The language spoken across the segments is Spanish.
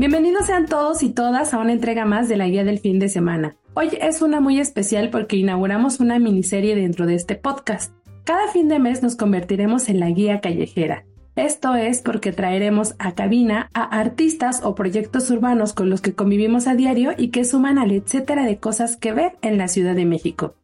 Bienvenidos sean todos y todas a una entrega más de la guía del fin de semana. Hoy es una muy especial porque inauguramos una miniserie dentro de este podcast. Cada fin de mes nos convertiremos en la guía callejera. Esto es porque traeremos a cabina a artistas o proyectos urbanos con los que convivimos a diario y que suman al etcétera de cosas que ver en la Ciudad de México.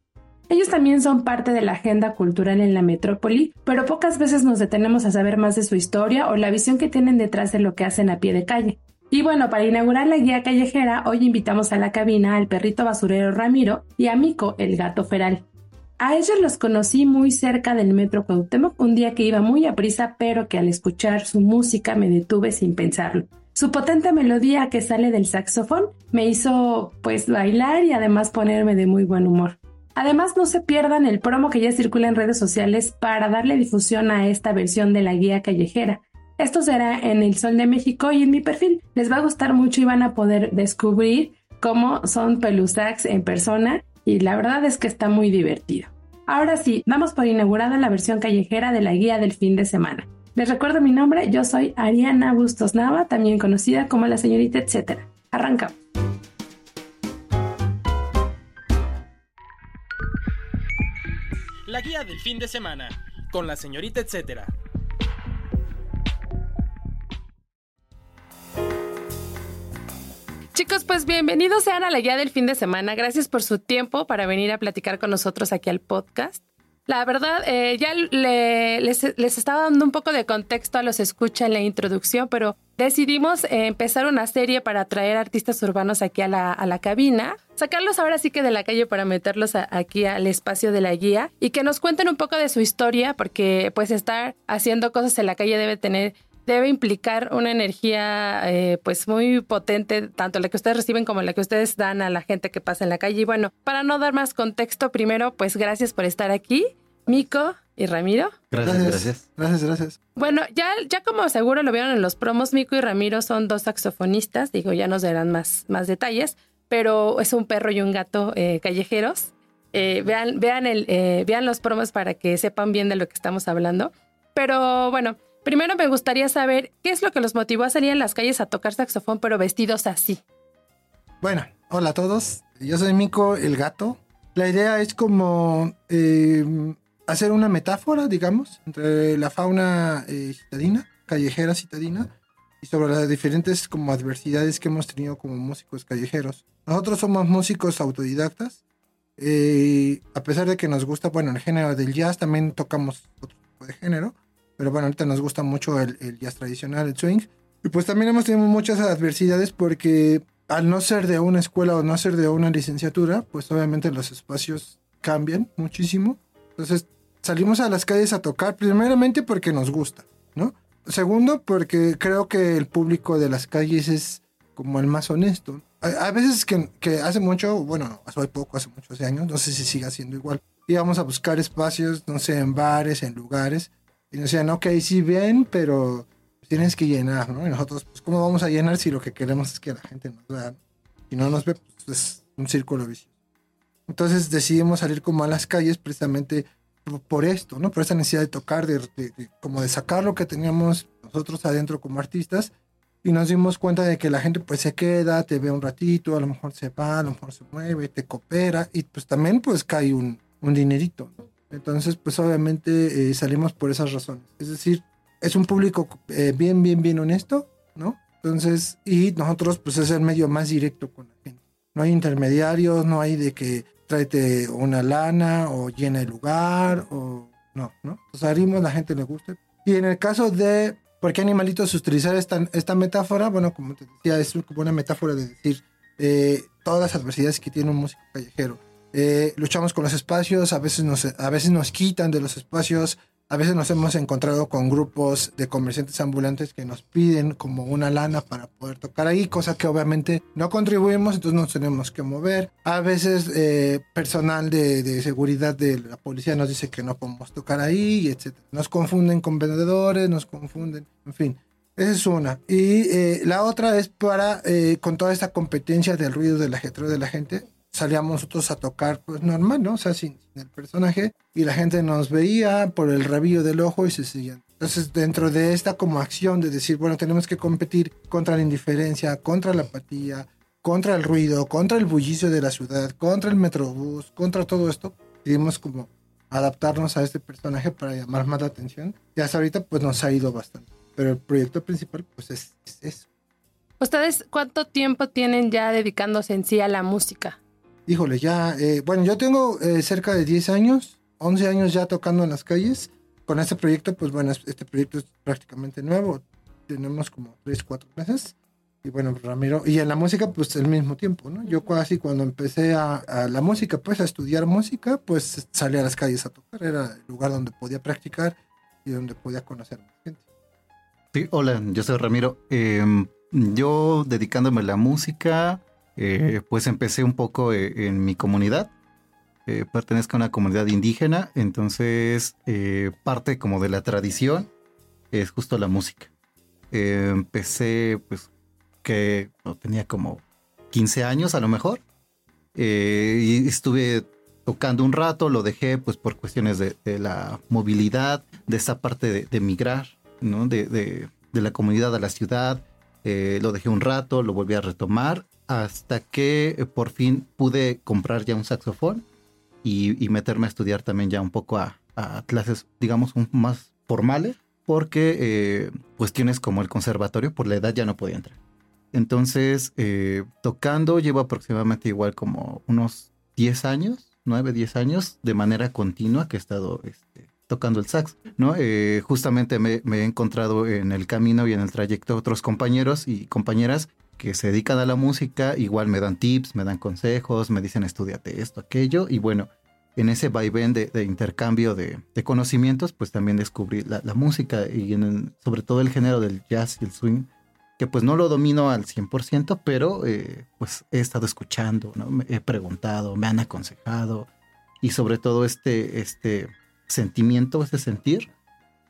Ellos también son parte de la agenda cultural en la metrópoli, pero pocas veces nos detenemos a saber más de su historia o la visión que tienen detrás de lo que hacen a pie de calle. Y bueno, para inaugurar la guía callejera, hoy invitamos a la cabina al perrito basurero Ramiro y a Mico, el gato feral. A ellos los conocí muy cerca del metro Cuauhtémoc un día que iba muy a prisa, pero que al escuchar su música me detuve sin pensarlo. Su potente melodía que sale del saxofón me hizo pues bailar y además ponerme de muy buen humor. Además no se pierdan el promo que ya circula en redes sociales para darle difusión a esta versión de la guía callejera. Esto será en El Sol de México y en mi perfil. Les va a gustar mucho y van a poder descubrir cómo son Pelusax en persona y la verdad es que está muy divertido. Ahora sí, vamos por inaugurada la versión callejera de la guía del fin de semana. Les recuerdo mi nombre, yo soy Ariana Bustos Nava, también conocida como la señorita etcétera. Arrancamos. La guía del fin de semana, con la señorita etcétera. Chicos, pues bienvenidos sean a la guía del fin de semana. Gracias por su tiempo para venir a platicar con nosotros aquí al podcast. La verdad, eh, ya le- les, estaba dando un poco de contexto a los escucha en la introducción, pero decidimos empezar una serie para traer artistas urbanos aquí a la, a la cabina, sacarlos ahora sí que de la calle para meterlos aquí al espacio de la guía y que nos cuenten un poco de su historia, porque pues estar haciendo cosas en la calle debe tener debe implicar una energía eh, pues muy potente, tanto la que ustedes reciben como la que ustedes dan a la gente que pasa en la calle. Y bueno, para no dar más contexto, primero, pues gracias por estar aquí, Mico y Ramiro. Gracias, gracias. Gracias, gracias. Bueno, ya, ya como seguro lo vieron en los promos, Mico y Ramiro son dos saxofonistas, digo, ya nos darán más, más detalles, pero es un perro y un gato eh, callejeros. Eh, vean, vean, el, eh, vean los promos para que sepan bien de lo que estamos hablando. Pero bueno, primero me gustaría saber qué es lo que los motivó a salir en las calles a tocar saxofón, pero vestidos así. Bueno, hola a todos. Yo soy Mico, el gato. La idea es como eh, hacer una metáfora, digamos, entre la fauna eh, citadina, callejera citadina, y sobre las diferentes como adversidades que hemos tenido como músicos callejeros. Nosotros somos músicos autodidactas. eh, a pesar de que nos gusta, bueno, el género del jazz, también tocamos otro tipo de género. Pero bueno, ahorita nos gusta mucho el, el jazz tradicional, el swing. Y pues también hemos tenido muchas adversidades porque al no ser de una escuela o no ser de una licenciatura, pues obviamente los espacios cambian muchísimo. Entonces salimos a las calles a tocar primeramente porque nos gusta, ¿no? Segundo, porque creo que el público de las calles es como el más honesto. A, veces que, que hace mucho, bueno, hace poco, hace muchos años, no sé si siga siendo igual, íbamos a buscar espacios, no sé, en bares, en lugares, y nos decían, ok, sí, bien, pero tienes que llenar, ¿no? Y nosotros, pues, ¿cómo vamos a llenar si lo que queremos es que la gente nos vea? Si no nos ve, pues es un círculo vicioso. Entonces decidimos salir como a las calles precisamente por, esto, ¿no? Por esa necesidad de tocar, de, de- de- como de sacar lo que teníamos nosotros adentro como artistas. Y nos dimos cuenta de que la gente pues se queda, te ve un ratito, a lo mejor se va, a lo mejor se mueve, te coopera y pues también pues cae un, un dinerito, ¿no? Entonces pues obviamente eh, salimos por esas razones. Es decir, es un público eh, bien, bien, bien honesto, ¿no? Entonces, y nosotros pues es el medio más directo con la gente. No hay intermediarios, no hay de que tráete una lana o llena el lugar o no, ¿no? Salimos, la gente le gusta. Y en el caso de por qué animalitos utilizar esta, esta metáfora, bueno, como te decía, es como una metáfora de decir eh, todas las adversidades que tiene un músico callejero. Eh, luchamos con los espacios, a veces, nos, a veces nos quitan de los espacios, A veces nos hemos encontrado con grupos de comerciantes ambulantes que nos piden como una lana para poder tocar ahí, cosa que obviamente no contribuimos, entonces nos tenemos que mover. A veces eh, personal de, de, seguridad de la policía nos dice que no podemos tocar ahí, etc. Nos confunden con vendedores, nos confunden, en fin. Esa es una. Y eh, la otra es para, eh, con toda esta competencia del ruido del ajetreo de la gente, salíamos nosotros a tocar pues normal, ¿no? O sea, sin, el personaje y la gente nos veía por el rabillo del ojo y se seguían. Entonces, dentro de esta como acción de decir, bueno, tenemos que competir contra la indiferencia, contra la apatía, contra el ruido, contra el bullicio de la ciudad, contra el metrobús, contra todo esto, decidimos como adaptarnos a este personaje para llamar más la atención. Y hasta ahorita pues nos ha ido bastante. Pero el proyecto principal pues es, es eso. ¿Ustedes cuánto tiempo tienen ya dedicándose en sí a la música? Híjole, ya, eh, bueno, yo tengo eh, cerca de 10 años, 11 años ya tocando en las calles. Con este proyecto, pues bueno, este proyecto es prácticamente nuevo. Tenemos como 3, 4 meses. Y bueno, Ramiro, y en la música, pues el mismo tiempo, ¿no? Yo casi cuando empecé a, la música, pues a estudiar música, pues salí a las calles a tocar. Era el lugar donde podía practicar y donde podía conocer a gente. Sí, hola, yo soy Ramiro. Em, yo dedicándome a la música, eh, pues empecé un poco eh, en mi comunidad. Eh, pertenezco a una comunidad indígena, entonces parte como de la tradición es justo la música. empecé pues que tenía como 15 años a lo mejor y estuve tocando un rato, lo dejé pues por cuestiones de, la movilidad, de esa parte de, de migrar, ¿no? De, de, la comunidad a la ciudad, lo dejé un rato, lo volví a retomar hasta que eh, por fin pude comprar ya un saxofón y, meterme a estudiar también ya un poco a, clases, digamos, más formales, porque eh, cuestiones como el conservatorio, por la edad ya no podía entrar. Entonces, eh, tocando llevo aproximadamente igual como unos 10 años, 9, 10 años, de manera continua que he estado este, tocando el sax, ¿no? justamente me, me, he encontrado en el camino y en el trayecto otros compañeros y compañeras que se dedican a la música, igual me dan tips, me dan consejos, me dicen estudiate esto, aquello, y bueno, en ese vaivén de, de intercambio de, conocimientos, pues también descubrí la, la música y en sobre todo el género del jazz y el swing, que pues no lo domino al 100%, pero eh, pues he estado escuchando, ¿no? me he preguntado, me han aconsejado, y sobre todo este, este sentimiento, este sentir,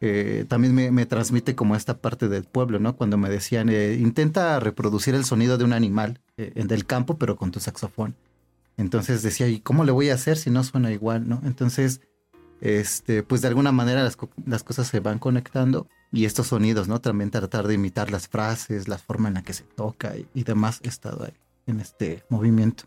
eh, también me, transmite como esta parte del pueblo, ¿no? Cuando me decían, eh, intenta reproducir el sonido de un animal eh, del campo, pero con tu saxofón. Entonces decía, ¿y cómo le voy a hacer si no suena igual, ¿no? Entonces, este, pues de alguna manera las, las cosas se van conectando y estos sonidos, ¿no? También tratar de imitar las frases, la forma en la que se toca y, y demás, he estado ahí en este movimiento.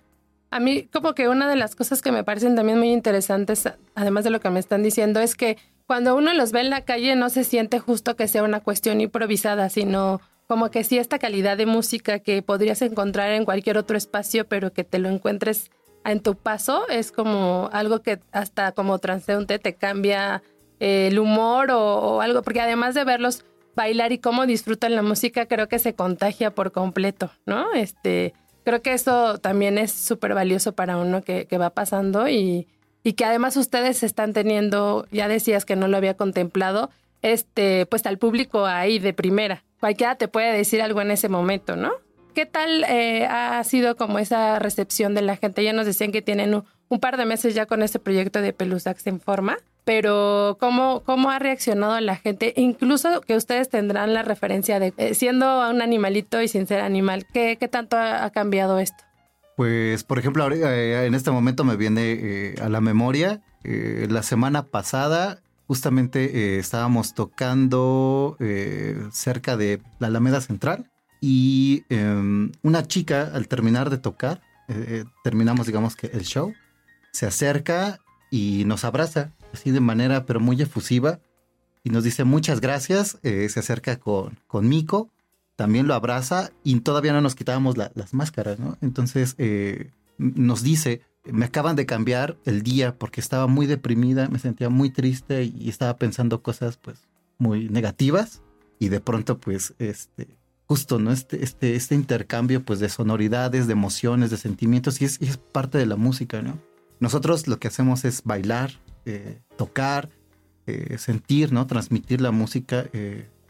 A mí como que una de las cosas que me parecen también muy interesantes, además de lo que me están diciendo, es que cuando uno los ve en la calle no se siente justo que sea una cuestión improvisada, sino como que sí esta calidad de música que podrías encontrar en cualquier otro espacio, pero que te lo encuentres en tu paso, es como algo que hasta como transeúnte te cambia eh, el humor o, algo, porque además de verlos bailar y cómo disfrutan la música, creo que se contagia por completo, ¿no? Este, creo que eso también es súper valioso para uno que, que va pasando y, y que además ustedes están teniendo, ya decías que no lo había contemplado, este, pues al público ahí de primera. Cualquiera te puede decir algo en ese momento, ¿no? ¿Qué tal eh, ha sido como esa recepción de la gente? Ya nos decían que tienen un, par de meses ya con este proyecto de Pelusax en forma, pero ¿cómo, ¿cómo ha reaccionado la gente? Incluso que ustedes tendrán la referencia de eh, siendo un animalito y sin ser animal, ¿qué, qué tanto ha cambiado esto? Pues, por ejemplo, eh, en este momento me viene eh, a la memoria, eh, la semana pasada justamente estábamos tocando cerca de la Alameda Central y em, una chica al terminar de tocar, terminamos digamos que el show, se acerca y nos abraza, así de manera pero muy efusiva, y nos dice muchas gracias, se acerca con, con Mico también lo abraza y todavía no nos quitábamos las máscaras, ¿no? Entonces eh, nos dice, me acaban de cambiar el día porque estaba muy deprimida, me sentía muy triste y estaba pensando cosas pues muy negativas y de pronto pues este justo no este este este intercambio pues de sonoridades, de emociones, de sentimientos y es, es parte de la música, ¿no? Nosotros lo que hacemos es bailar, eh, tocar, eh, sentir, ¿no? Transmitir la música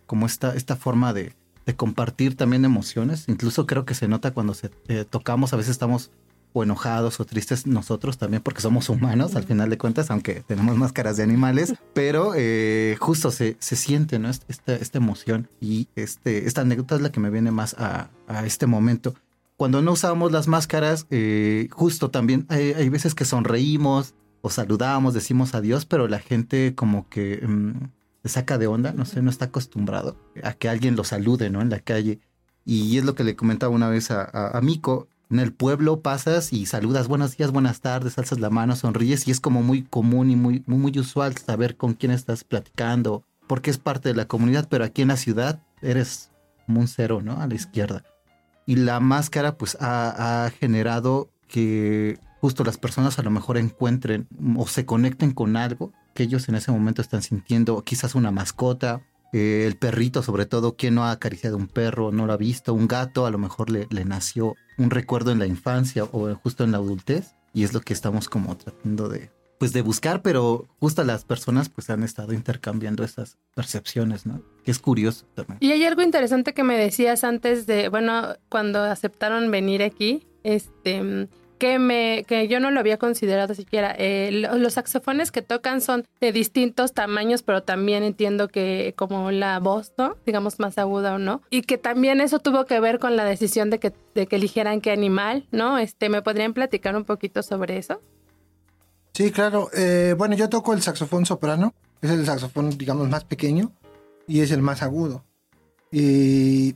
como esta, esta forma de, de, compartir también emociones. Incluso creo que se nota cuando se, eh, tocamos, a veces estamos o enojados o tristes nosotros también porque somos humanos al final de cuentas, aunque tenemos máscaras de animales, pero eh, justo se, se siente ¿no? esta, esta emoción y este, esta anécdota es la que me viene más a, a este momento. Cuando no usábamos las máscaras, eh, justo también hay, hay, veces que sonreímos o saludamos, decimos adiós, pero la gente como que mmm, se saca de onda, no sé, no está acostumbrado a que alguien lo salude ¿no? en la calle. Y es lo que le comentaba una vez a, a, a Mico, en el pueblo pasas y saludas buenos días, buenas tardes, alzas la mano, sonríes y es como muy común y muy, muy, muy usual saber con quién estás platicando, porque es parte de la comunidad, pero aquí en la ciudad eres como un cero, ¿no? A la izquierda. Y la máscara pues ha, ha generado que justo las personas a lo mejor encuentren o se conecten con algo que ellos en ese momento están sintiendo, quizás una mascota, eh, el perrito, sobre todo, quien no ha acariciado un perro, no lo ha visto, un gato, a lo mejor le, le, nació un recuerdo en la infancia o justo en la adultez, y es lo que estamos como tratando de, pues de buscar, pero justo las personas pues han estado intercambiando esas percepciones, ¿no? Que es curioso también. Y hay algo interesante que me decías antes de, bueno, cuando aceptaron venir aquí, este, que, me, que yo no lo había considerado siquiera. Eh, los saxofones que tocan son de distintos tamaños, pero también entiendo que como la voz, ¿no? Digamos más aguda o no. Y que también eso tuvo que ver con la decisión de que, de que eligieran qué animal, ¿no? Este, ¿Me podrían platicar un poquito sobre eso? Sí, claro. Eh, bueno, yo toco el saxofón soprano. Es el saxofón, digamos, más pequeño y es el más agudo. Y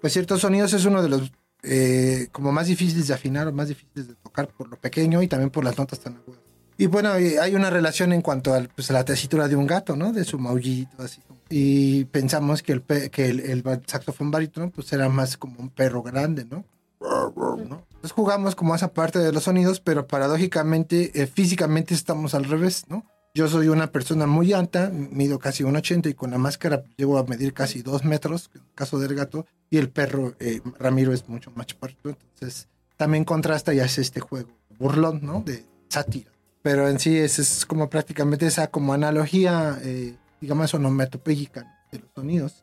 pues ciertos sonidos es uno de los eh, como más difíciles de afinar o más difíciles de tocar por lo pequeño y también por las notas tan agudas. Y bueno, hay una relación en cuanto al, pues, a la tesitura de un gato, ¿no? De su maullito, así. Y pensamos que el, que el, el saxofón barítono pues era más como un perro grande, ¿no? ¿no? Entonces jugamos como esa parte de los sonidos, pero paradójicamente, eh, físicamente estamos al revés, ¿no? Yo soy una persona muy alta, mido casi 1,80 y con la máscara llego a medir casi 2 metros, en el caso del gato, y el perro eh, Ramiro es mucho más chaparrito, entonces también contrasta y hace este juego burlón, ¿no? De sátira. Pero en sí es, es como prácticamente esa como analogía, eh, digamos, onomatopéyica de los sonidos.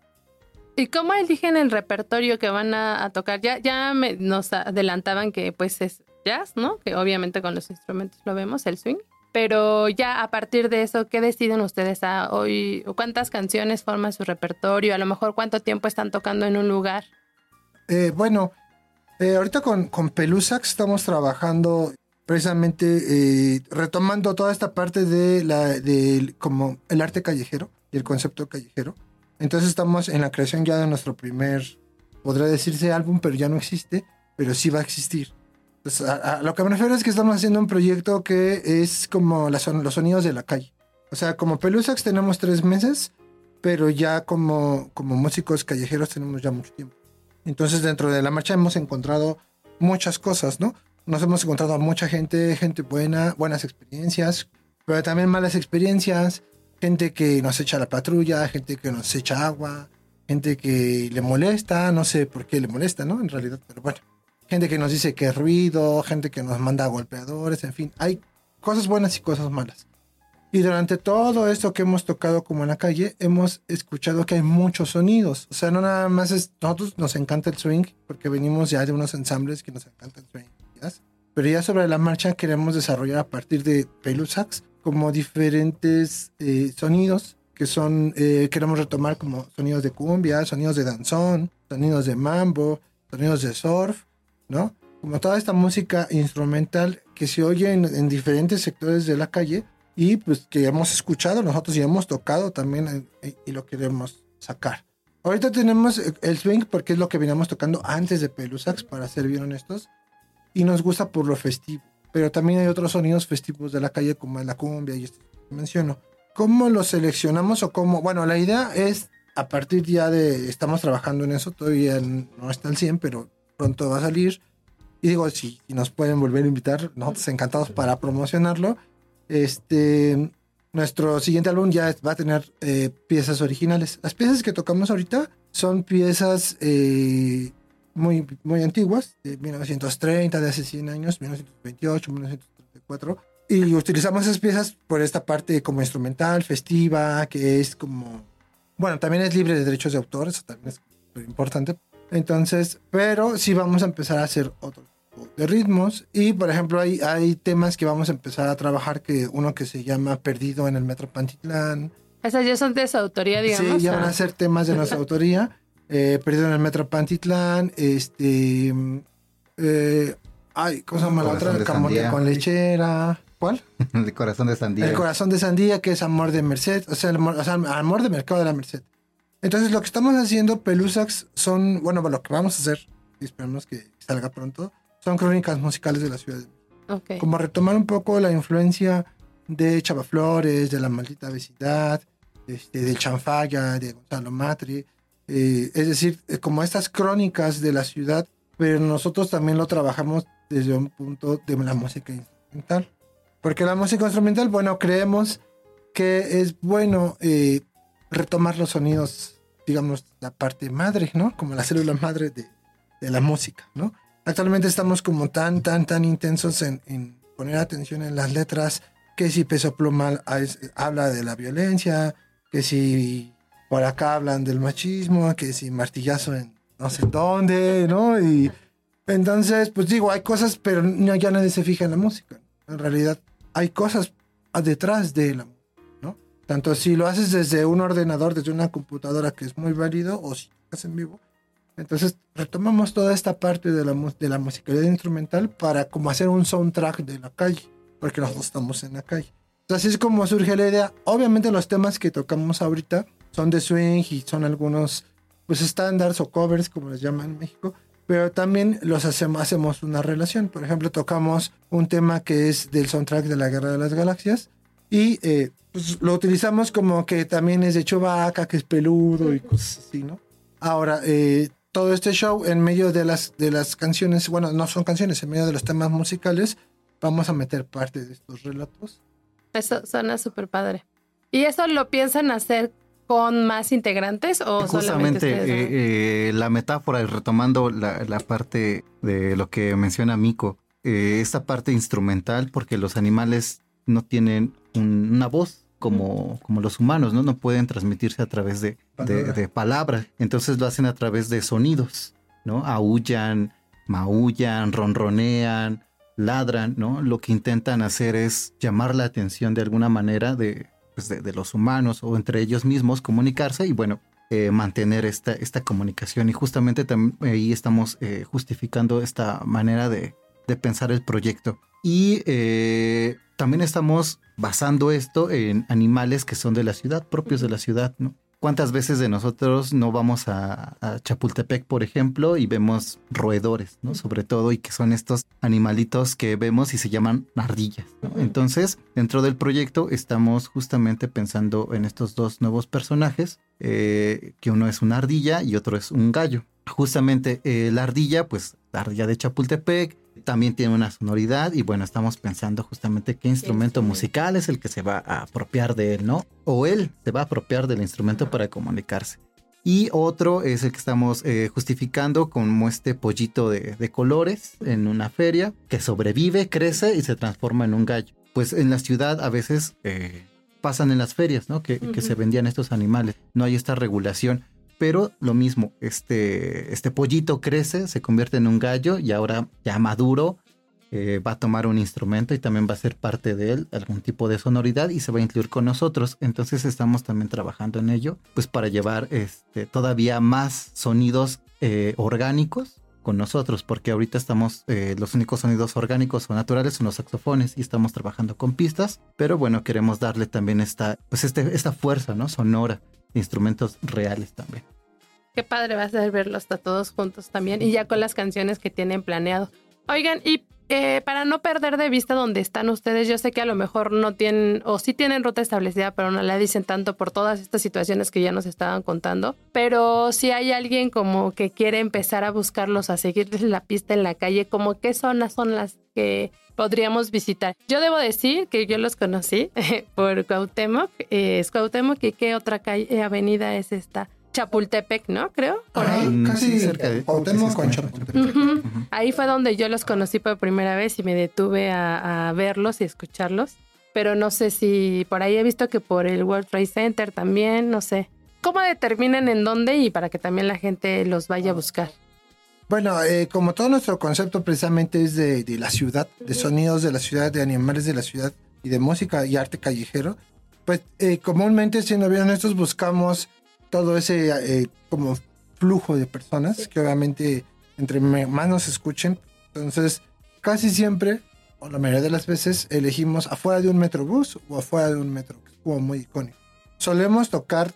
¿Y cómo eligen el repertorio que van a, a tocar? Ya, ya me, nos adelantaban que pues es jazz, ¿no? Que obviamente con los instrumentos lo vemos, el swing. Pero ya a partir de eso, ¿qué deciden ustedes a hoy? ¿Cuántas canciones forman su repertorio? A lo mejor cuánto tiempo están tocando en un lugar. Eh, bueno, eh, ahorita con, con Pelusax estamos trabajando precisamente eh, retomando toda esta parte de la de como el arte callejero y el concepto callejero. Entonces estamos en la creación ya de nuestro primer, podría decirse álbum, pero ya no existe, pero sí va a existir. Pues a, lo que me refiero es que estamos haciendo un proyecto que es como los sonidos de la calle. O sea, como Pelusax tenemos tres meses, pero ya como, como músicos callejeros tenemos ya mucho tiempo. Entonces dentro de la marcha hemos encontrado muchas cosas, ¿no? Nos hemos encontrado a mucha gente, gente buena, buenas experiencias, pero también malas experiencias, gente que nos echa la patrulla, gente que nos echa agua, gente que le molesta, no sé por qué le molesta, ¿no? En realidad, pero bueno gente que nos dice que es ruido, gente que nos manda golpeadores, en fin, hay cosas buenas y cosas malas. Y durante todo esto que hemos tocado como en la calle, hemos escuchado que hay muchos sonidos. O sea, no nada más es, nosotros nos encanta el swing, porque venimos ya de unos ensambles que nos encanta el swing. ¿yes? Pero ya sobre la marcha queremos desarrollar a partir de Pelusax como diferentes eh, sonidos que son, eh, queremos retomar como sonidos de cumbia, sonidos de danzón, sonidos de mambo, sonidos de surf, ¿no? Como toda esta música instrumental que se oye en, en, diferentes sectores de la calle y pues que hemos escuchado nosotros y hemos tocado también y, y lo queremos sacar. Ahorita tenemos el swing porque es lo que veníamos tocando antes de Pelusax, para ser bien honestos, y nos gusta por lo festivo. Pero también hay otros sonidos festivos de la calle como la cumbia y esto que menciono. ¿Cómo los seleccionamos o cómo? Bueno, la idea es a partir ya de, estamos trabajando en eso, todavía no está al 100, pero pronto va a salir. Y digo, si, nos pueden volver a invitar, nosotros encantados para promocionarlo. Este, nuestro siguiente álbum ya va a tener eh, piezas originales. Las piezas que tocamos ahorita son piezas eh, muy, muy antiguas, de 1930, de hace 100 años, 1928, 1934. Y utilizamos esas piezas por esta parte como instrumental, festiva, que es como... Bueno, también es libre de derechos de autor, eso también es importante. Entonces, pero sí vamos a empezar a hacer otro tipo de ritmos. Y, por ejemplo, hay, hay temas que vamos a empezar a trabajar, que uno que se llama Perdido en el Metro Pantitlán. Esas ya son de su autoría, digamos. Sí, ya van a ser temas de nuestra autoría. Eh, Perdido en el Metro Pantitlán, este... eh, ay, ¿cómo se llama la otra? de Camote con lechera. ¿Cuál? El corazón de sandía. El corazón de sandía, que es amor de Merced, o sea, el amor, o sea, amor de mercado de la Merced. Entonces, lo que estamos haciendo, Pelusax, son, bueno, lo que vamos a hacer, y esperemos que salga pronto, son crónicas musicales de la ciudad. de México. Ok. Como retomar un poco la influencia de Chavaflores, de la maldita vecindad, este, del Chanfalla, de Gonzalo Matri, eh, es decir, eh, como estas crónicas de la ciudad, pero nosotros también lo trabajamos desde un punto de la música instrumental. Porque la música instrumental, bueno, creemos que es bueno eh, retomar los sonidos, digamos, la parte madre, ¿no? Como la célula madre de, de la música, ¿no? Actualmente estamos como tan, tan, tan intensos en, en poner atención en las letras, que si Peso Pluma habla de la violencia, que si por acá hablan del machismo, que si martillazo en no sé dónde, ¿no? Y entonces, pues digo, hay cosas, pero no, ya nadie se fija en la música. En realidad, hay cosas detrás de la música. Tanto si lo haces desde un ordenador, desde una computadora, que es muy válido, o si haces en vivo. Entonces, retomamos toda esta parte de la, de la musicalidad instrumental para como hacer un soundtrack de la calle, porque nosotros estamos en la calle. Entonces, así es como surge la idea. Obviamente, los temas que tocamos ahorita son de swing y son algunos, pues, estándares o covers, como les llaman en México, pero también los hacemos, hacemos una relación. Por ejemplo, tocamos un tema que es del soundtrack de la Guerra de las Galaxias y eh, pues, lo utilizamos como que también es de Chewbacca, que es peludo y cosas así, ¿no? Ahora, eh, todo este show en medio de las, de las canciones, bueno, no son canciones, en medio de los temas musicales, vamos a meter parte de estos relatos. Eso suena súper padre. ¿Y eso lo piensan hacer con más integrantes o solamente Justamente ustedes? dos? eh, eh, la metáfora, y retomando la, la parte de lo que menciona Miko, eh, esta parte instrumental, porque los animales no tienen un- una voz como, como los humanos, ¿no? No pueden transmitirse a través de, de, Palabra. de palabras. Entonces lo hacen a través de sonidos, ¿no? Aullan, maullan, ronronean, ladran, ¿no? Lo que intentan hacer es llamar la atención de alguna manera de, pues, de, de los humanos o entre ellos mismos, comunicarse y bueno, eh, mantener esta, esta comunicación. Y justamente tam- ahí estamos eh, justificando esta manera de, de pensar el proyecto. Y eh, también estamos basando esto en animales que son de la ciudad, propios de la ciudad, ¿no? ¿Cuántas veces de nosotros no vamos a, a Chapultepec, por ejemplo, y vemos roedores, ¿no? Sobre todo, y que son estos animalitos que vemos y se llaman ardillas, ¿no? Entonces, dentro del proyecto estamos justamente pensando en estos dos nuevos personajes, eh, que uno es una ardilla y otro es un gallo. Justamente eh, la ardilla, pues ardilla de Chapultepec, también tiene una sonoridad y bueno, estamos pensando justamente qué instrumento instrumento? musical es el que se va a apropiar de él, ¿no? O él se va a apropiar del instrumento para comunicarse. Y otro es el que estamos eh, justificando como este pollito de, de colores en una feria que sobrevive, crece y se transforma en un gallo. Pues en la ciudad a veces eh, pasan en las ferias, ¿no? Que, que se vendían estos animales. No hay esta regulación. Pero lo mismo, este, este pollito crece, se convierte en un gallo y ahora ya maduro eh, va a tomar un instrumento y también va a ser parte de él algún tipo de sonoridad y se va a incluir con nosotros. Entonces estamos también trabajando en ello, pues para llevar este, todavía más sonidos eh, orgánicos con nosotros, porque ahorita estamos, eh, los únicos sonidos orgánicos o naturales son los saxofones y estamos trabajando con pistas, pero bueno, queremos darle también esta, pues este, esta fuerza, ¿no? Sonora, instrumentos reales también. Qué padre va a ser verlos a todos juntos también y ya con las canciones que tienen planeado. Oigan, y eh, para no perder de vista dónde están ustedes, yo sé que a lo mejor no tienen o sí tienen ruta establecida, pero no la dicen tanto por todas estas situaciones que ya nos estaban contando. Pero si hay alguien como que quiere empezar a buscarlos, a seguirles la pista en la calle, como qué zonas son las que podríamos visitar. Yo debo decir que yo los conocí por Cuauhtémoc, eh, es Cuauhtémoc y qué otra calle, avenida es esta. Chapultepec, ¿no? Creo. Por ahí. Casi sí, cerca de- Cuauhtémoc. Ahí fue donde yo los conocí por primera vez y me detuve a, a verlos y escucharlos. Pero no sé si por ahí he visto que por el World Trade Center también, no sé. ¿Cómo determinan en dónde y para que también la gente los vaya a buscar? Bueno, eh, como todo nuestro concepto precisamente es de, de la ciudad, de sonidos de la ciudad, de animales de la ciudad y de música y arte callejero, pues eh, comúnmente, siendo bien honestos, buscamos todo ese eh, como flujo de personas que obviamente entre más nos escuchen. Entonces, casi siempre, o la mayoría de las veces, elegimos afuera de un metrobús o afuera de un metro, que es como muy icónico. Solemos tocar,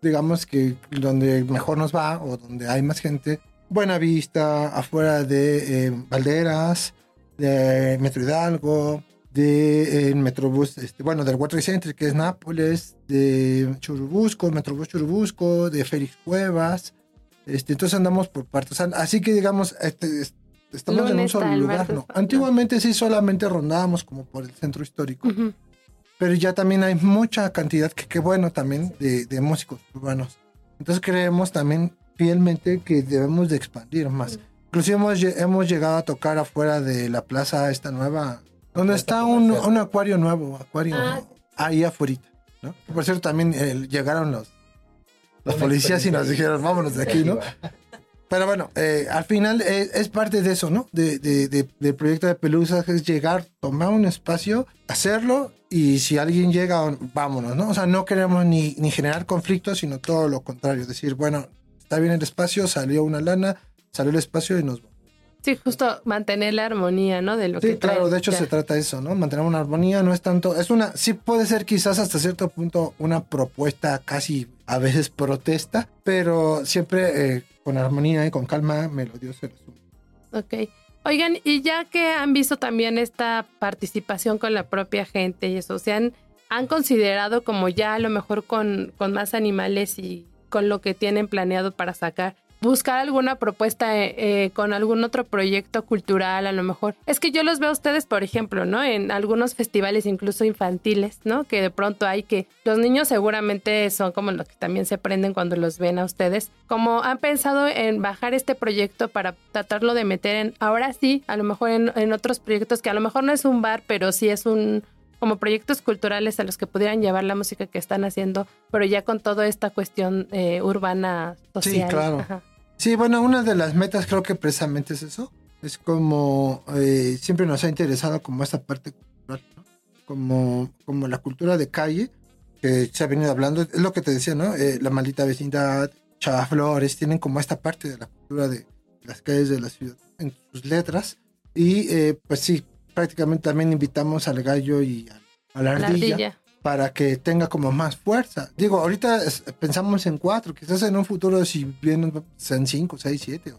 digamos que donde mejor nos va o donde hay más gente, Buena Vista, afuera de eh, Valderas, de Metro Hidalgo, de eh, Metrobús, este, bueno, del World Trade Center, que es Nápoles, de Churubusco, Metrobús Churubusco, de Félix Cuevas. Este, entonces andamos por partes. Así que, digamos, este, es- estamos en un Lunes solo lugar. ¿no? Antiguamente sí solamente rondábamos como por el centro histórico, Ujú. pero ya también hay mucha cantidad, que qué bueno también, de, de músicos urbanos. Entonces creemos también fielmente que debemos de expandir más. Inclusive hemos, hemos llegado a tocar afuera de la plaza esta nueva, donde está un, un acuario nuevo, acuario Ah. ahí afuera. ¿no? Por cierto, también eh, llegaron los, los policías y nos dijeron, vámonos de aquí, ¿no? Pero bueno, eh, al final eh, es parte de eso, ¿no? De, de- de- del proyecto de Pelusa, que es llegar, tomar un espacio, hacerlo y si alguien llega, vámonos, ¿no? O sea, no queremos ni, ni generar conflictos, sino todo lo contrario. Decir, bueno, está bien el espacio, salió una lana, salió el espacio y nos vamos. Sí, justo mantener la armonía, ¿no? De lo Sí, que claro, de hecho Ya. se trata de eso, ¿no? Mantener una armonía, no es tanto, es una, sí puede ser quizás hasta cierto punto una propuesta casi a veces protesta, pero siempre eh, con armonía y con calma, melodioso el asunto. Ok. Oigan, y ya que han visto también esta participación con la propia gente y eso, ¿se han, han considerado como ya a lo mejor con, con más animales y con lo que tienen planeado para sacar, buscar alguna propuesta eh, eh, con algún otro proyecto cultural a lo mejor? Es que yo los veo a ustedes, por ejemplo, ¿no? En algunos festivales incluso infantiles, ¿no? Que de pronto hay que los niños seguramente son como los que también se prenden cuando los ven a ustedes. Como han pensado en bajar este proyecto para tratarlo de meter en, ahora sí, a lo mejor en, en otros proyectos que a lo mejor no es un bar, pero sí es un como proyectos culturales a los que pudieran llevar la música que están haciendo, pero ya con toda esta cuestión eh, urbana social. claro. Ajá. Sí, bueno, una de las metas creo que precisamente es eso. Es como eh, siempre nos ha interesado como esta parte cultural, como, como la cultura de calle que se ha venido hablando. Es lo que te decía, ¿no? Eh, la maldita vecindad, Chava Flores, tienen como esta parte de la cultura de las calles de la ciudad en sus letras. Y eh, pues sí, prácticamente también invitamos al gallo y a, la La ardilla ardilla. Para que tenga como más fuerza. Digo, ahorita es- pensamos en cuatro, quizás en un futuro si vienen sean cinco, seis, siete. o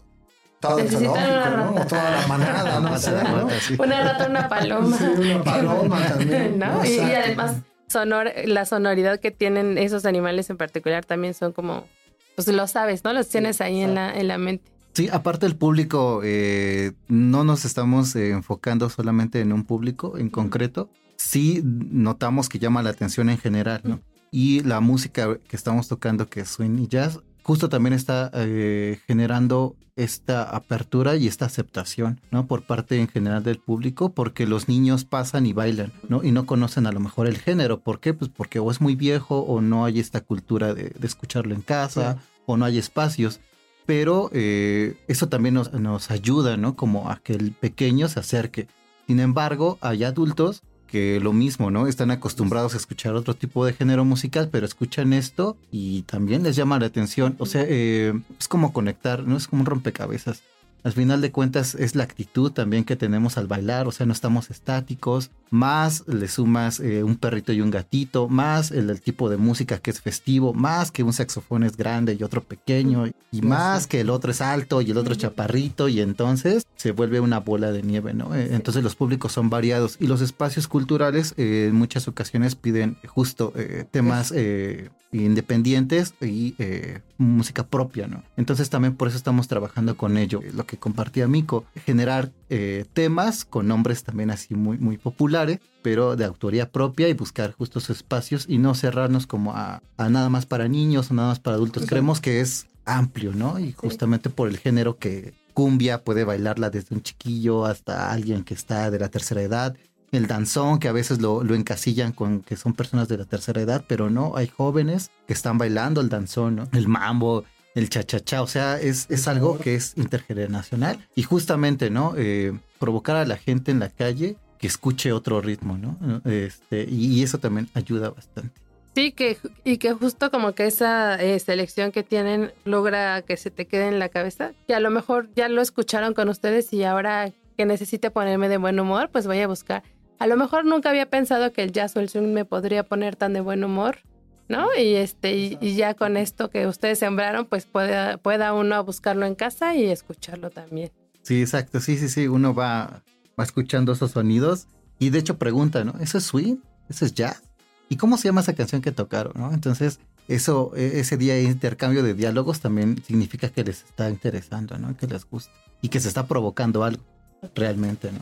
Todo ¿no? toda la manada, no sé, ¿no? Una rata, una paloma. Sí, una paloma también, ¿No? ¿no? Y, y además, sonor, la sonoridad que tienen esos animales en particular también son como, pues lo sabes, ¿no? Los tienes ahí en la, en la mente. Sí, aparte el público, eh, no nos estamos eh, enfocando solamente en un público en concreto. Sí notamos que llama la atención en general, ¿no? Y la música que estamos tocando, que es swing y jazz, justo también está eh, generando esta apertura y esta aceptación, ¿no? Por parte en general del público, porque los niños pasan y bailan, ¿no? Y no conocen a lo mejor el género. ¿Por qué? Pues porque o es muy viejo o no hay esta cultura de, de escucharlo en casa o no hay espacios pero eh, eso también nos, nos ayuda, ¿no? Como a que el pequeño se acerque. Sin embargo, hay adultos que lo mismo, ¿no? Están acostumbrados a escuchar otro tipo de género musical, pero escuchan esto y también les llama la atención. O sea, eh, es como conectar, ¿no? Es como un rompecabezas. Al final de cuentas es la actitud también que tenemos al bailar, o sea, no estamos estáticos, más le sumas eh, un perrito y un gatito, más el, el tipo de música que es festivo, más que un saxofón es grande y otro pequeño, y más que el otro es alto y el otro chaparrito, y entonces se vuelve una bola de nieve, ¿no? Eh, Entonces los públicos son variados y los espacios culturales eh, en muchas ocasiones piden justo eh, temas independientes y música propia, ¿no? Entonces también por eso estamos trabajando con ello, lo que compartía Mico, generar eh, temas con nombres también así muy, muy populares, pero de autoría propia y buscar justos espacios y no cerrarnos como a, a nada más para niños o nada más para adultos. Creemos que es amplio, ¿no? Y justamente por el género que cumbia puede bailarla desde un chiquillo hasta alguien que está de la tercera edad. El danzón, que a veces lo, lo encasillan con que son personas de la tercera edad, pero no, hay jóvenes que están bailando el danzón, ¿no? El mambo, el cha-cha-cha, o sea, es, es algo que es intergeneracional y justamente, ¿no? Eh, provocar a la gente en la calle que escuche otro ritmo, ¿no? Este, y, y eso también ayuda bastante. Sí, que, y que justo como que esa eh, selección que tienen logra que se te quede en la cabeza, que a lo mejor ya lo escucharon con ustedes y ahora que necesite ponerme de buen humor, pues voy a buscar. A lo mejor nunca había pensado que el jazz o el swing me podría poner tan de buen humor, ¿no? Y este y, y ya con esto que ustedes sembraron, pues pueda, pueda uno buscarlo en casa y escucharlo también. Sí, exacto, sí, sí, sí, uno va, va escuchando esos sonidos y de hecho pregunta, ¿no? ¿Eso es swing? ¿Eso es jazz? ¿Y cómo se llama esa canción que tocaron? ¿no? Entonces, eso, e, ese día de intercambio de diálogos también significa que les está interesando, ¿no? Que les gusta. Y que se está provocando algo, realmente, ¿no?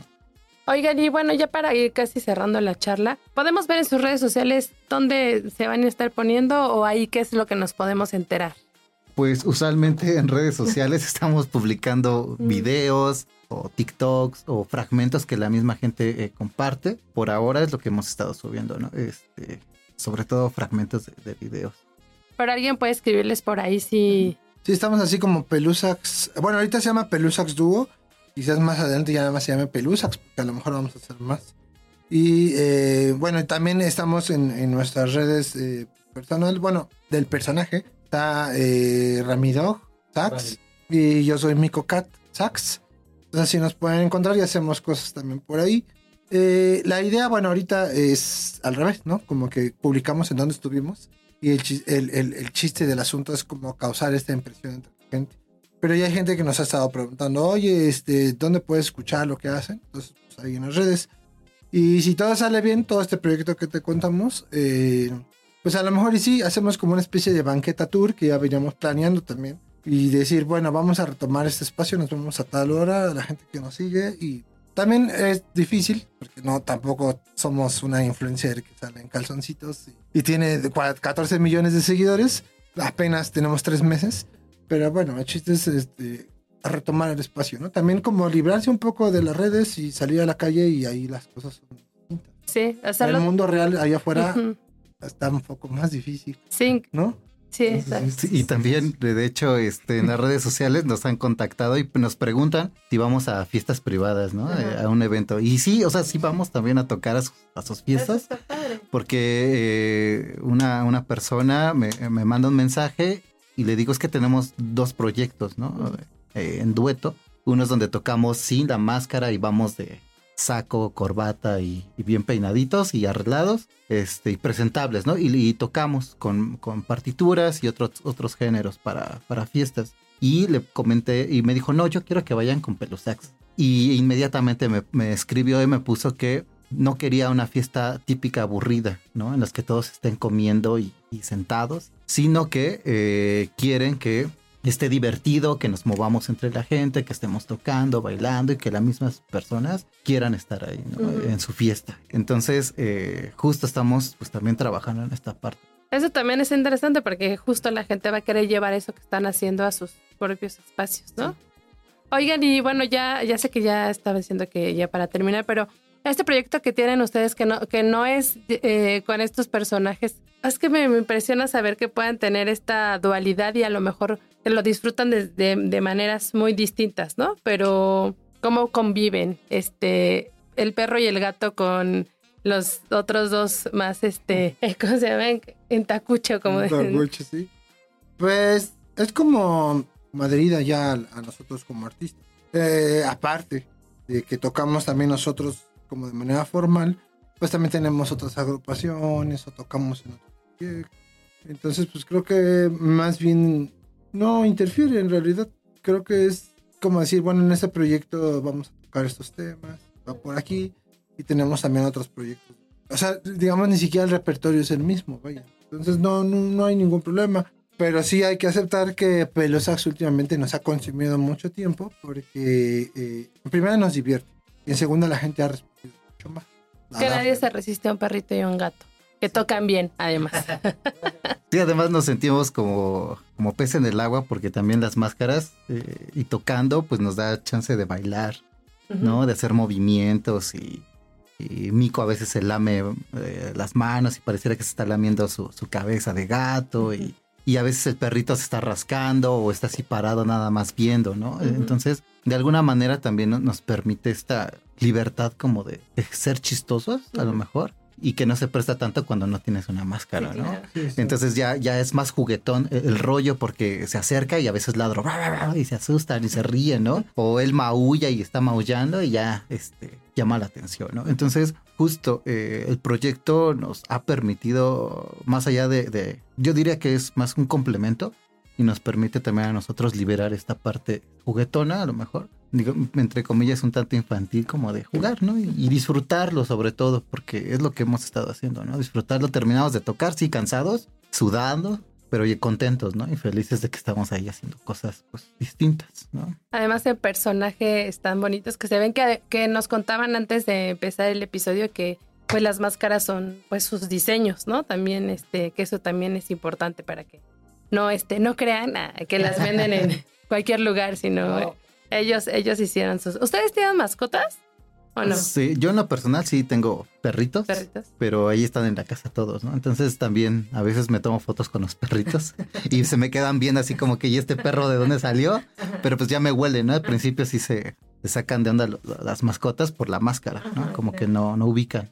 Oigan, y bueno, ya para ir casi cerrando la charla, ¿podemos ver en sus redes sociales dónde se van a estar poniendo o ahí qué es lo que nos podemos enterar? Pues usualmente en redes sociales estamos publicando videos o TikToks o fragmentos que la misma gente eh, comparte. Por ahora es lo que hemos estado subiendo, ¿no? Este, sobre todo fragmentos de, de videos. Pero alguien puede escribirles por ahí si... Sí, estamos así como Pelusax. Bueno, ahorita se llama Pelusax Duo. Quizás más adelante ya nada más se llame Pelusax, porque a lo mejor vamos a hacer más. Y eh, bueno, también estamos en, en nuestras redes eh, personal, bueno, del personaje. Está eh, Ramiro Sax y yo soy Miko Cat Sax. Entonces así nos pueden encontrar y hacemos cosas también por ahí. Eh, la idea, bueno, ahorita es al revés, ¿no? Como que publicamos en dónde estuvimos y el, el, el- el chiste del asunto es como causar esta impresión entre la gente. Pero ya hay gente que nos ha estado preguntando, oye, este, ¿dónde puedes escuchar lo que hacen? Entonces, pues ahí en las redes. Y si todo sale bien, todo este proyecto que te contamos, eh, pues a lo mejor y sí, hacemos como una especie de banqueta tour que ya veníamos planeando también. Y decir, bueno, vamos a retomar este espacio, nos vemos a tal hora, la gente que nos sigue. Y también es difícil, porque no, tampoco somos una influencer que sale en calzoncitos y, y tiene de cua- 14 millones de seguidores. Apenas tenemos tres meses. Pero bueno, el chiste es este, retomar el espacio, ¿no? También como librarse un poco de las redes y salir a la calle y ahí las cosas son distintas. Sí, El hacerlo... mundo real allá afuera está un poco más difícil, Sí, ¿no? sí, exacto. Sí, y también, de hecho, este, en las redes sociales nos han contactado y nos preguntan si vamos a fiestas privadas, ¿no? Ajá. Eh, a un evento. Y sí, o sea, sí vamos también a tocar a sus, a sus fiestas. porque eh, una, una persona me, me manda un mensaje y le digo es que tenemos dos proyectos, ¿no? Eh, en dueto. Uno es donde tocamos sin la máscara y vamos de saco, corbata y, y bien peinaditos y arreglados este, y presentables, ¿no? Y, y tocamos con, con partituras y otros, otros géneros para, para fiestas. Y le comenté y me dijo, no, yo quiero que vayan con pelusax. Y inmediatamente me, me escribió y me puso que no quería una fiesta típica aburrida, ¿no? En las que todos estén comiendo y, sentados, sino que eh, quieren que esté divertido, que nos movamos entre la gente, que estemos tocando, bailando y que las mismas personas quieran estar ahí. En su fiesta. Entonces, eh, justo estamos pues también trabajando en esta parte. Eso también es interesante porque justo la gente va a querer llevar eso que están haciendo a sus propios espacios, ¿no? Oigan, y bueno, ya, ya sé que ya estaba diciendo que ya para terminar, pero este proyecto que tienen ustedes que no, que no es eh, con estos personajes, es que me, me impresiona saber que puedan tener esta dualidad y a lo mejor lo disfrutan de, de- de maneras muy distintas, ¿no? Pero cómo conviven este el perro y el gato con los otros dos más, este, ¿cómo se llaman? En tacucho, como Un tacucho, sí. Pues es como madrida ya a, a nosotros como artistas. Eh, aparte de que tocamos también nosotros como de manera formal, pues también tenemos otras agrupaciones o tocamos en otros proyectos. Entonces, pues creo que más bien no interfiere en realidad. Creo que es como decir, bueno, en este proyecto vamos a tocar estos temas, va por aquí, y tenemos también otros proyectos. O sea, digamos, ni siquiera el repertorio es el mismo, vaya. Entonces no, no, no hay ningún problema. Pero sí hay que aceptar que Pelosax últimamente nos ha consumido mucho tiempo porque eh, nos divierte y en segunda la gente ha respondido mucho más. Que nadie se resiste a un perrito y a un gato. Que tocan bien, además. Sí, además nos sentimos como, como pez en el agua porque también las máscaras eh, y tocando pues nos da chance de bailar, ¿no? De hacer movimientos y, y Mico a veces se lame eh, las manos y pareciera que se está lamiendo su, su cabeza de gato y, y, a veces el perrito se está rascando o está así parado nada más viendo, ¿no? Entonces, de alguna manera también nos permite esta libertad como de, de ser chistosos, a lo mejor y que no se presta tanto cuando no tienes una máscara, ¿no? Sí, sí. Entonces ya, ya es más juguetón el, el, rollo porque se acerca y a veces ladro y se asustan y se ríen, ¿no? O él maulla y está maullando y ya este, llama la atención, ¿no? Entonces justo eh, el proyecto nos ha permitido, más allá de, de, yo diría que es más un complemento y nos permite también a nosotros liberar esta parte juguetona, a lo mejor, digo, entre comillas, un tanto infantil como de jugar, ¿no? Y, disfrutarlo sobre todo, porque es lo que hemos estado haciendo, ¿no? Disfrutarlo, terminados de tocar, sí, cansados, sudando, pero oye, contentos, ¿no? Y felices de que estamos ahí haciendo cosas, pues, distintas, ¿no? Además, el personaje están bonitos que se ven que, que nos contaban antes de empezar el episodio que pues las máscaras son pues sus diseños, ¿no? También este que eso también es importante para que no este no crean que las venden en cualquier lugar, sino no. ellos ellos hicieron sus ¿Ustedes tienen mascotas? ¿O no? Sí, yo en lo personal sí tengo perritos, perritos, pero ahí están en la casa todos, ¿no? Entonces también a veces me tomo fotos con los perritos y se me quedan bien así como que, ¿y este perro de dónde salió? Pero pues ya me huele, ¿no? Al principio sí se, se sacan de onda las mascotas por la máscara, ¿no? Como que no, no ubican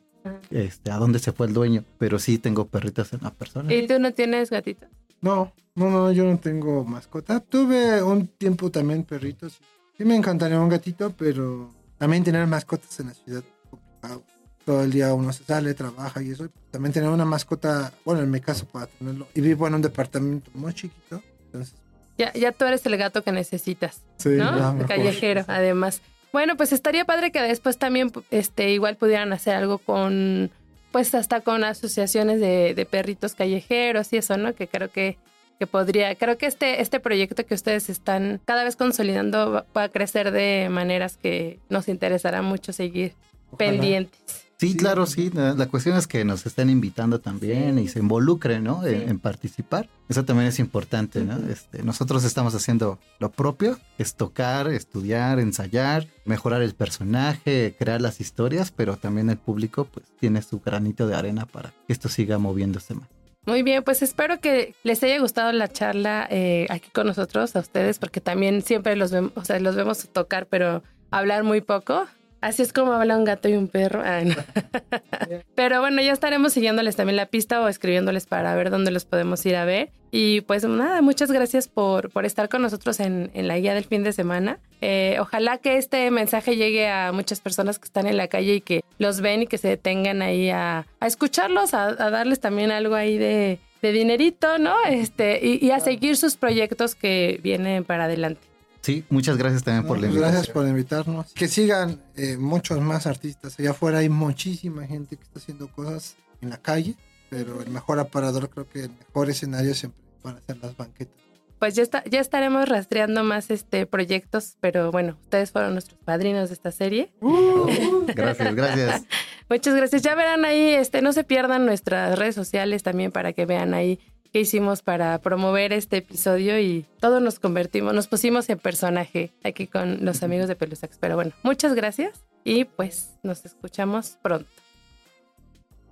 este, a dónde se fue el dueño, pero sí tengo perritos en la persona. ¿Y tú no tienes gatito? No, no, no, yo no tengo mascota. Tuve un tiempo también perritos. Sí me encantaría un gatito, pero también tener mascotas en la ciudad complicado. Todo el día uno se sale, trabaja y eso. También tener una mascota, bueno, en mi caso para tenerlo. Y vivo en un departamento muy chiquito, entonces... Ya, ya tú eres el gato que necesitas, sí, ¿no? Callejero, además. Bueno, pues estaría padre que después también, este, igual pudieran hacer algo con, pues hasta con asociaciones de, de perritos callejeros y eso, ¿no? Que creo que que podría, creo que este, este proyecto que ustedes están cada vez consolidando va, va a crecer de maneras que nos interesará mucho seguir Ojalá. pendientes. Sí, sí, claro, sí. La, la, cuestión es que nos estén invitando también y se involucren, ¿no? Sí. En, en, participar. Eso también es importante, ¿no? Este, nosotros estamos haciendo lo propio, es tocar, estudiar, ensayar, mejorar el personaje, crear las historias, pero también el público pues tiene su granito de arena para que esto siga moviéndose más. Muy bien, pues espero que les haya gustado la charla eh, aquí con nosotros, a ustedes, porque también siempre los vemos, o sea, los vemos tocar, pero hablar muy poco. Así es como habla un gato y un perro. No. Pero bueno, ya estaremos siguiéndoles también la pista o escribiéndoles para ver dónde los podemos ir a ver. Y pues nada, muchas gracias por, por estar con nosotros en, en, la guía del fin de semana. Eh, ojalá que este mensaje llegue a muchas personas que están en la calle y que los ven y que se detengan ahí a, a escucharlos, a, a, darles también algo ahí de, de dinerito, ¿no? Este, y, y a seguir sus proyectos que vienen para adelante. Sí, muchas gracias también por la invitación. Gracias por invitarnos. Que sigan eh, muchos más artistas. Allá afuera hay muchísima gente que está haciendo cosas en la calle, pero el mejor aparador, creo que el mejor escenario siempre van a ser las banquetas. Pues ya, está, ya estaremos rastreando más este proyectos, pero bueno, ustedes fueron nuestros padrinos de esta serie. Uh, gracias, gracias. Muchas gracias. Ya verán ahí, este, no se pierdan nuestras redes sociales también para que vean ahí que hicimos para promover este episodio y todos nos convertimos, nos pusimos en personaje aquí con los amigos de Pelusax. Pero bueno, muchas gracias y pues nos escuchamos pronto.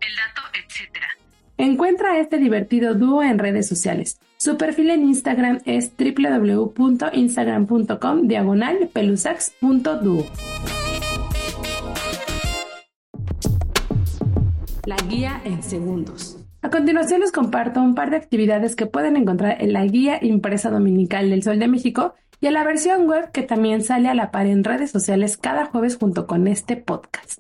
El dato, etcétera. Encuentra a este divertido dúo en redes sociales. Su perfil en Instagram es www.instagram.com diagonal pelusax.duo. La guía en segundos. A continuación les comparto un par de actividades que pueden encontrar en la guía impresa dominical del Sol de México y en la versión web que también sale a la par en redes sociales cada jueves junto con este podcast.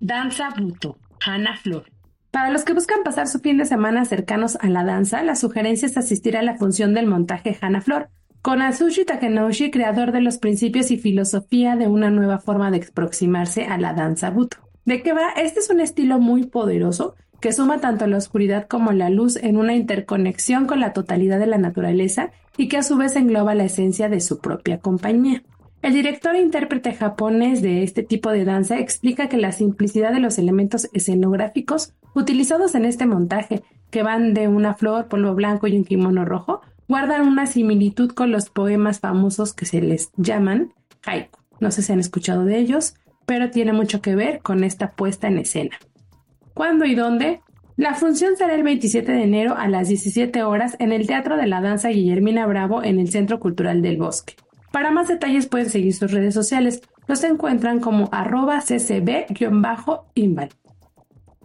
Danza Buto, Hannah Flor. Para los que buscan pasar su fin de semana cercanos a la danza, la sugerencia es asistir a la función del montaje Hannah Flor, con Atsushi Takenouchi, creador de los principios y filosofía de una nueva forma de aproximarse a la danza Buto. ¿De qué va? Este es un estilo muy poderoso que suma tanto la oscuridad como la luz en una interconexión con la totalidad de la naturaleza y que a su vez engloba la esencia de su propia compañía. El director e intérprete japonés de este tipo de danza explica que la simplicidad de los elementos escenográficos utilizados en este montaje, que van de una flor, polvo blanco y un kimono rojo, guardan una similitud con los poemas famosos que se les llaman haiku. No sé si han escuchado de ellos, pero tiene mucho que ver con esta puesta en escena. ¿Cuándo y dónde? La función será el 27 de enero a las 17 horas en el Teatro de la Danza Guillermina Bravo en el Centro Cultural del Bosque. Para más detalles pueden seguir sus redes sociales. Los encuentran como arroba ccb-inval.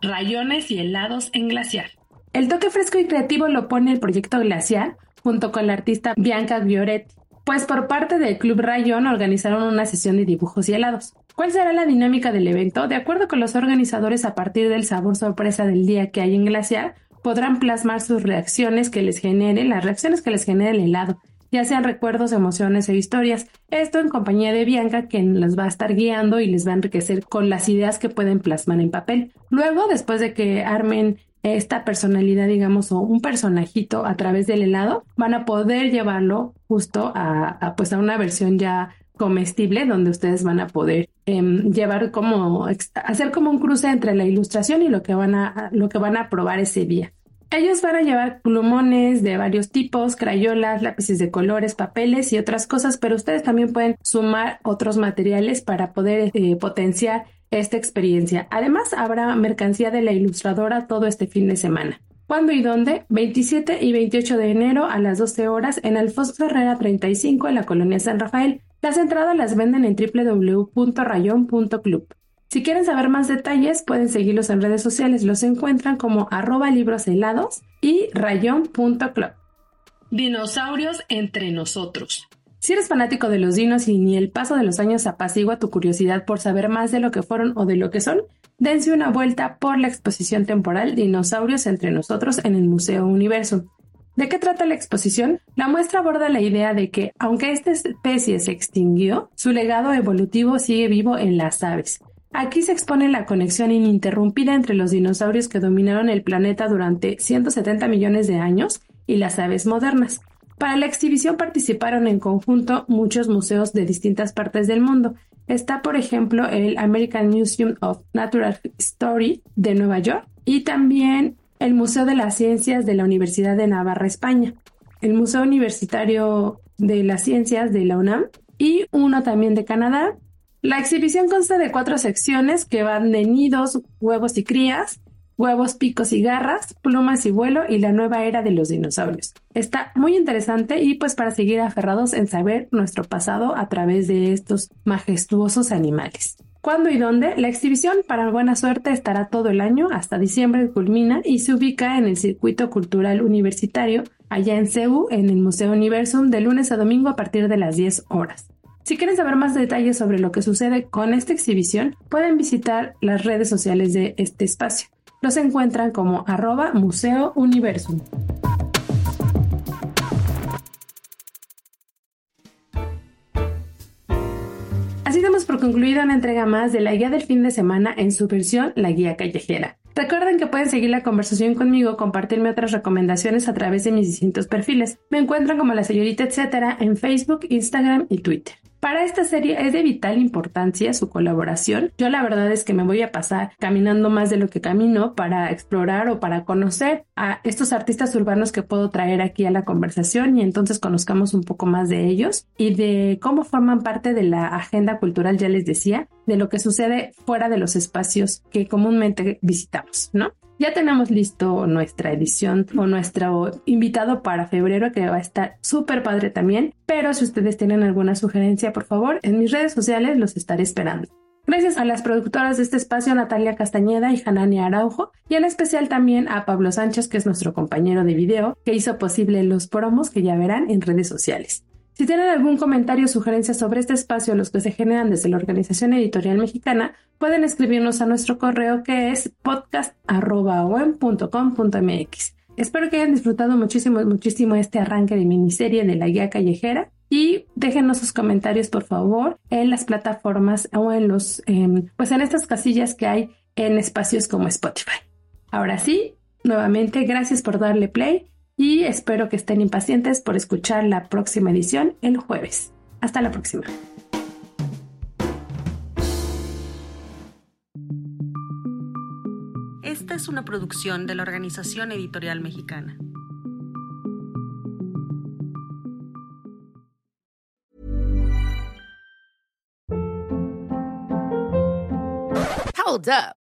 Rayones y helados en glaciar. El toque fresco y creativo lo pone el proyecto Glaciar junto con la artista Bianca Gioretti, pues por parte del Club Rayón organizaron una sesión de dibujos y helados. ¿Cuál será la dinámica del evento? De acuerdo con los organizadores, a partir del sabor sorpresa del día que hay en Glaciar, podrán plasmar sus reacciones que les genere, las reacciones que les genere el helado, ya sean recuerdos, emociones e historias. Esto en compañía de Bianca, quien los va a estar guiando y les va a enriquecer con las ideas que pueden plasmar en papel. Luego, después de que armen esta personalidad, digamos, o un personajito a través del helado, van a poder llevarlo justo a, pues a una versión ya comestible donde ustedes van a poder em, llevar como hacer como un cruce entre la ilustración y lo que van a lo que van a probar ese día. Ellos van a llevar plumones de varios tipos, crayolas, lápices de colores, papeles y otras cosas, pero ustedes también pueden sumar otros materiales para poder eh, potenciar esta experiencia. Además, habrá mercancía de la ilustradora todo este fin de semana. ¿Cuándo y dónde? 27 y 28 de enero a las 12 horas en Alfonso Herrera 35 en la colonia San Rafael. Las entradas las venden en www.rayon.club. Si quieren saber más detalles, pueden seguirlos en redes sociales. Los encuentran como arroba libros helados y rayon.club. Dinosaurios entre nosotros. Si eres fanático de los dinos y ni el paso de los años apacigua tu curiosidad por saber más de lo que fueron o de lo que son, dense una vuelta por la exposición temporal Dinosaurios entre nosotros en el Museo Universo. ¿De qué trata la exposición? La muestra aborda la idea de que, aunque esta especie se extinguió, su legado evolutivo sigue vivo en las aves. Aquí se expone la conexión ininterrumpida entre los dinosaurios que dominaron el planeta durante 170 millones de años y las aves modernas. Para la exhibición participaron en conjunto muchos museos de distintas partes del mundo. Está, por ejemplo, el American Museum of Natural History de Nueva York y también el Museo de las Ciencias de la Universidad de Navarra, España, el Museo Universitario de las Ciencias de la UNAM y uno también de Canadá. La exhibición consta de cuatro secciones que van de nidos, huevos y crías, huevos, picos y garras, plumas y vuelo y la nueva era de los dinosaurios. Está muy interesante y pues para seguir aferrados en saber nuestro pasado a través de estos majestuosos animales. ¿Cuándo y dónde? La exhibición, para buena suerte, estará todo el año, hasta diciembre culmina y se ubica en el Circuito Cultural Universitario, allá en CEU, en el Museo Universum, de lunes a domingo a partir de las 10 horas. Si quieren saber más detalles sobre lo que sucede con esta exhibición, pueden visitar las redes sociales de este espacio. Los encuentran como arroba Museo Universum. Así damos por concluida una entrega más de la guía del fin de semana en su versión La Guía Callejera. Recuerden que pueden seguir la conversación conmigo, compartirme otras recomendaciones a través de mis distintos perfiles. Me encuentran como la señorita etcétera en Facebook, Instagram y Twitter. Para esta serie es de vital importancia su colaboración. Yo la verdad es que me voy a pasar caminando más de lo que camino para explorar o para conocer a estos artistas urbanos que puedo traer aquí a la conversación y entonces conozcamos un poco más de ellos y de cómo forman parte de la agenda cultural, ya les decía, de lo que sucede fuera de los espacios que comúnmente visitamos, ¿no? Ya tenemos listo nuestra edición o nuestro invitado para febrero que va a estar súper padre también. Pero si ustedes tienen alguna sugerencia, por favor, en mis redes sociales los estaré esperando. Gracias a las productoras de este espacio, Natalia Castañeda y Hanani Araujo, y en especial también a Pablo Sánchez, que es nuestro compañero de video, que hizo posible los promos que ya verán en redes sociales. Si tienen algún comentario o sugerencia sobre este espacio, los que se generan desde la Organización Editorial Mexicana, pueden escribirnos a nuestro correo que es podcast.com.mx. Espero que hayan disfrutado muchísimo, muchísimo este arranque de miniserie de la guía callejera y déjenos sus comentarios por favor en las plataformas o en los, em, pues en estas casillas que hay en espacios como Spotify. Ahora sí, nuevamente gracias por darle play y espero que estén impacientes por escuchar la próxima edición el jueves. Hasta la próxima. Esta es una producción de la Organización Editorial Mexicana. Hold up.